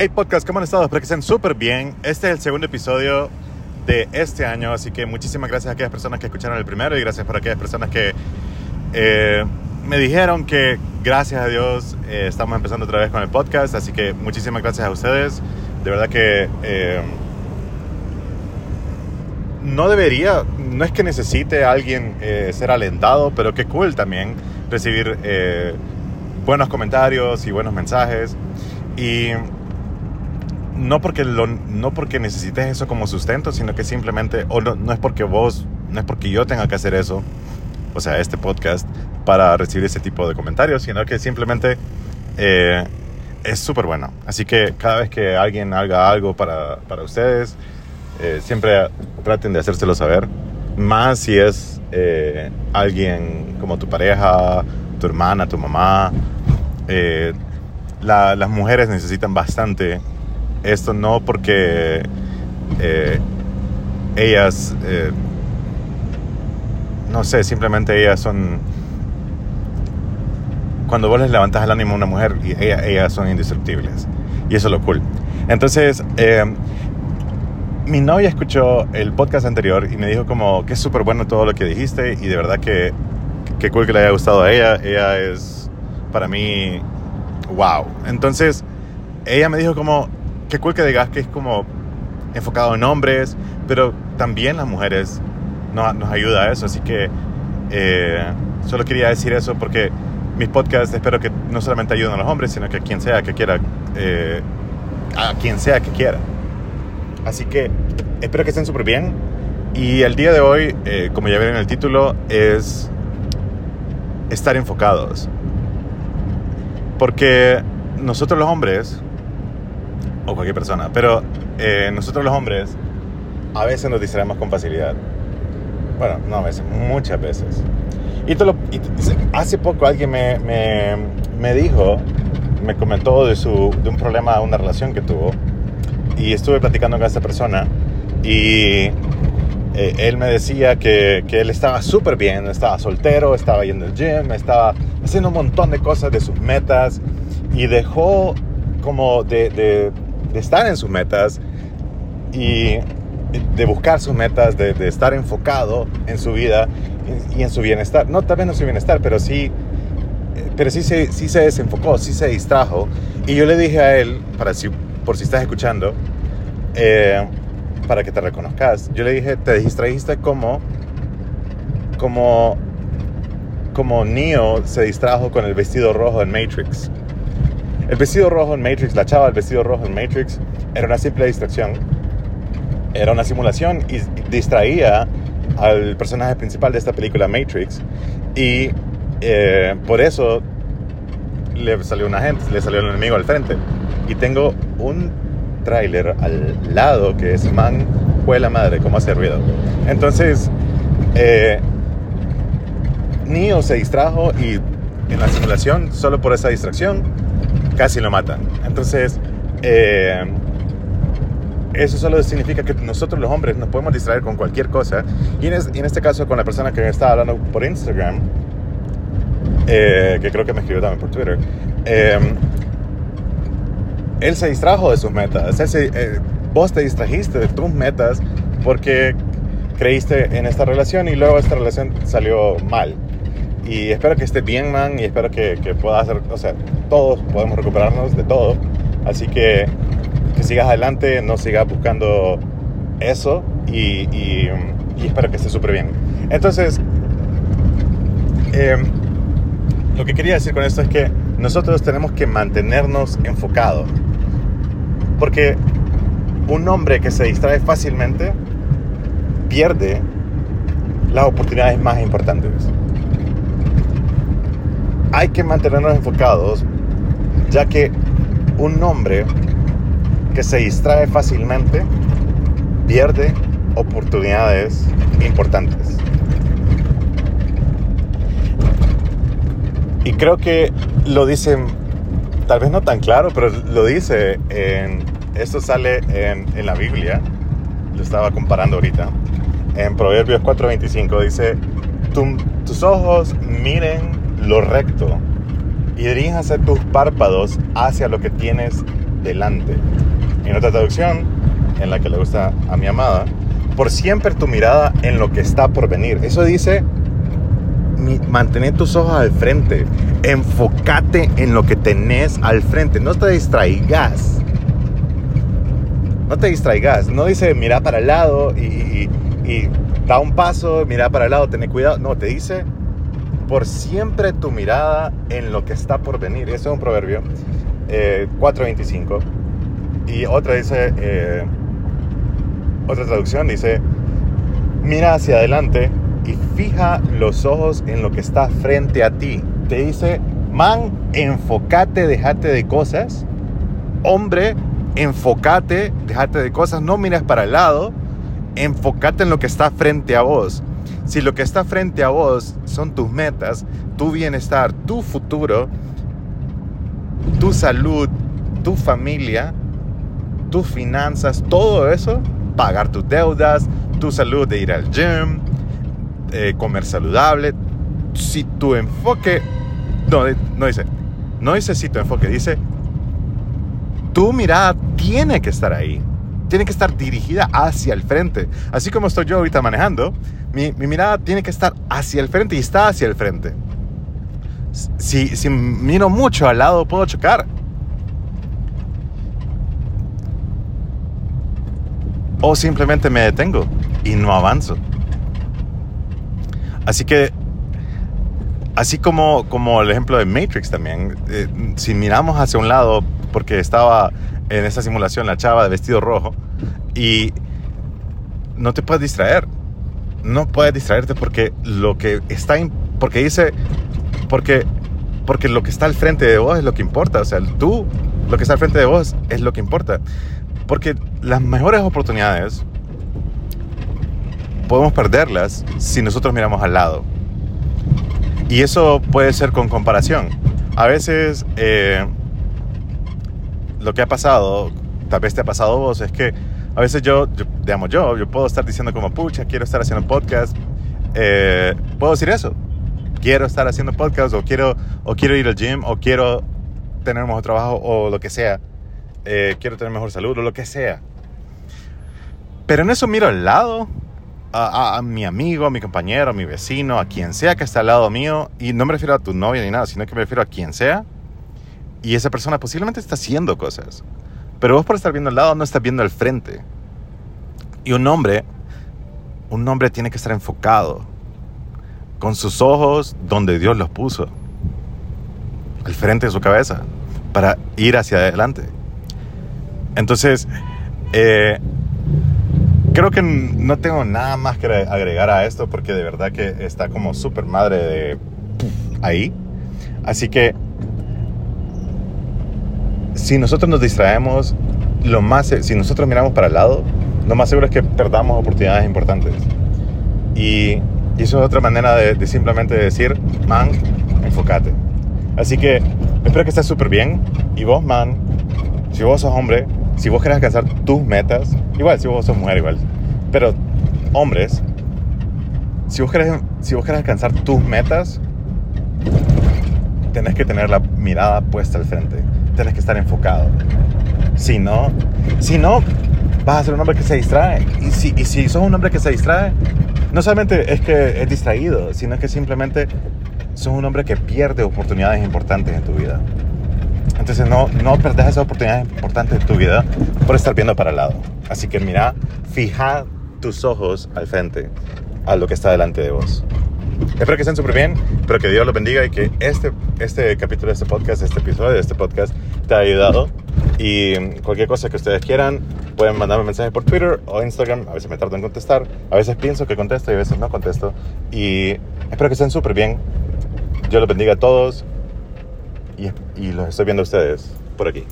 Hey podcast, ¿cómo han estado? Espero que estén súper bien. Este es el segundo episodio de este año, así que muchísimas gracias a aquellas personas que escucharon el primero y gracias por aquellas personas que eh, me dijeron que gracias a Dios eh, estamos empezando otra vez con el podcast, así que muchísimas gracias a ustedes. De verdad que eh, no debería, no es que necesite alguien ser alentado, pero qué cool también recibir buenos comentarios y buenos mensajes. Y no porque, lo, no porque necesites eso como sustento, sino que simplemente, o no, no es porque vos, no es porque yo tenga que hacer eso, o sea, este podcast, para recibir ese tipo de comentarios, sino que simplemente eh, es súper bueno. Así que cada vez que alguien haga algo para, para ustedes, eh, siempre traten de hacérselo saber. Más si es eh, alguien como tu pareja, tu hermana, tu mamá. La- las mujeres necesitan bastante esto, no porque eh, ellas, eh, no sé, simplemente ellas son... Cuando vos les levantas el ánimo a una mujer, y ella- ellas son indestructibles. Y eso es lo cool. Entonces, eh, mi novia escuchó el podcast anterior y me dijo como que es súper bueno todo lo que dijiste y de verdad que, que cool que le haya gustado a ella. Ella es para mí, wow. Entonces, ella me dijo como, qué cool que digas que es como enfocado en hombres, pero también las mujeres nos, nos ayuda a eso. Así que eh, solo quería decir eso porque mis podcasts espero que no solamente ayuden a los hombres, sino que a quien sea que quiera, eh, a quien sea que quiera. Así que espero que estén súper bien. Y el día de hoy, eh, como ya vieron en el título, es estar enfocados. Porque nosotros los hombres, o cualquier persona, pero eh, nosotros los hombres a veces nos distraemos con facilidad. Bueno, no a veces, muchas veces. Y, lo- y hace poco alguien me, me, me dijo, me comentó de, su, de un problema, una relación que tuvo y estuve platicando con esta persona y eh, él me decía que, que él estaba súper bien, estaba soltero, estaba yendo al gym, estaba haciendo un montón de cosas de sus metas y dejó como de, de- estar en sus metas y de buscar sus metas, de, estar enfocado en su vida y, en su bienestar. No, vez no su bienestar, pero sí, eh, pero sí se, sí se desenfocó, sí se distrajo. Y yo le dije a él, para si, por si estás escuchando, eh, para que te reconozcas, yo le dije, te distraíste como, como, como Neo se distrajo con el vestido rojo en Matrix. El vestido rojo en Matrix, la chava del vestido rojo en Matrix, era una simple distracción. Era una simulación y distraía al personaje principal de esta película Matrix. Y eh, por eso le salió un agente, le salió el enemigo al frente. Y tengo un tráiler al lado que es man, fue la madre, cómo hace ruido. Entonces, eh, Neo se distrajo y en la simulación, solo por esa distracción, casi lo matan. Entonces, eh, eso solo significa que nosotros los hombres nos podemos distraer con cualquier cosa. Y en, este caso con la persona que me estaba hablando por Instagram, eh, que creo que me escribió también por Twitter, eh, él se distrajo de sus metas. Vos te distrajiste de tus metas porque creíste en esta relación y luego esta relación salió mal. Y espero que esté bien, man, y espero que, que puedas hacer, o sea, todos podemos recuperarnos de todo. Así que que sigas adelante, no sigas buscando eso y, y- espero que esté súper bien. Entonces, em, lo que quería decir con esto es que nosotros tenemos que mantenernos enfocados. Porque un hombre que se distrae fácilmente pierde las oportunidades más importantes. Hay que mantenernos enfocados, ya que un hombre que se distrae fácilmente pierde oportunidades importantes. Y creo que lo dicen, tal vez no tan claro, pero lo dice en, esto sale en, en la Biblia, lo estaba comparando ahorita, en Proverbios 4:25 dice, "Tu- tus ojos miren lo recto y diríjanse tus párpados hacia lo que tienes delante. En otra traducción, en la que le gusta a mi amada, por siempre tu mirada en lo que está por venir. Eso dice, mantener tus ojos al frente, enfócate en lo que tenés al frente, no te distraigas. No te distraigas, no dice mira para el lado y, da un paso, mira para el lado, ten cuidado. No, te dice por siempre tu mirada en lo que está por venir. Eso es un proverbio, 4.25. Eh, y otra dice, eh, otra traducción dice, mira hacia adelante y fija los ojos en lo que está frente a ti. Te dice, man, enfócate, déjate de cosas. Hombre, enfócate, déjate de cosas, no mires para el lado, enfócate en lo que está frente a vos. Si lo que está frente a vos son tus metas, tu bienestar, tu futuro, tu salud, tu familia, tus finanzas, todo eso, pagar tus deudas, tu salud de ir al gym, eh, comer saludable. Si tu enfoque, no, no dice, no dice si tu enfoque, dice, tu mirada tiene que estar ahí, tiene que estar dirigida hacia el frente. Así como estoy yo ahorita manejando, mi, mirada tiene que estar hacia el frente y está hacia el frente. Si, si miro mucho al lado, puedo chocar. O simplemente me detengo y no avanzo. Así que, así como, como el ejemplo de Matrix también, eh, si miramos hacia un lado, porque estaba en esa simulación la chava de vestido rojo, y no te puedes distraer, no puedes distraerte porque lo que está, porque dice, porque, porque lo que está al frente de vos es lo que importa, o sea, tú, lo que está al frente de vos es lo que importa, porque las mejores oportunidades podemos perderlas si nosotros miramos al lado. Y eso puede ser con comparación. A veces eh, lo que ha pasado, tal vez te ha pasado vos, es que a veces yo, digamos yo, yo puedo estar diciendo como, pucha, quiero estar haciendo podcast. Eh, puedo decir eso. Quiero estar haciendo podcast o quiero, o quiero ir al gym o quiero tener mejor trabajo o lo que sea. Eh, quiero tener mejor salud o lo que sea. Pero en eso miro al lado a, mi amigo, a mi compañero, a mi vecino, a quien sea que está al lado mío, y no me refiero a tu novia ni nada, sino que me refiero a quien sea, y esa persona posiblemente está haciendo cosas, pero vos por estar viendo al lado no estás viendo al frente. Y un hombre, un hombre tiene que estar enfocado, con sus ojos donde Dios los puso, al frente de su cabeza, para ir hacia adelante. Entonces, eh, creo que no tengo nada más que agregar a esto porque de verdad que está como súper madre de ahí. Así que si nosotros nos distraemos, lo más, si nosotros miramos para el lado, lo más seguro es que perdamos oportunidades importantes. Y, eso es otra manera de, simplemente decir, man, enfócate. Así que espero que estés súper bien. Y vos, man, si vos sos hombre, si vos querés alcanzar tus metas, igual, si vos sos mujer, igual. Pero, hombres, si vos querés, si vos querés alcanzar tus metas, tenés que tener la mirada puesta al frente. Tenés que estar enfocado. Si no, si no, vas a ser un hombre que se distrae. Y si, y si sos un hombre que se distrae, no solamente es que es distraído, sino que simplemente sos un hombre que pierde oportunidades importantes en tu vida. Entonces no, no perdés esas oportunidades importantes de tu vida por estar viendo para el lado. Así que mira, fija tus ojos al frente, a lo que está delante de vos. Espero que estén súper bien, espero que Dios los bendiga y que este, este capítulo de este podcast, este episodio de este podcast te haya ayudado. Y cualquier cosa que ustedes quieran, pueden mandarme mensaje por Twitter o Instagram. A veces me tardo en contestar, a veces pienso que contesto y a veces no contesto. Y espero que estén súper bien. Dios los bendiga a todos y, los estoy viendo a ustedes por aquí.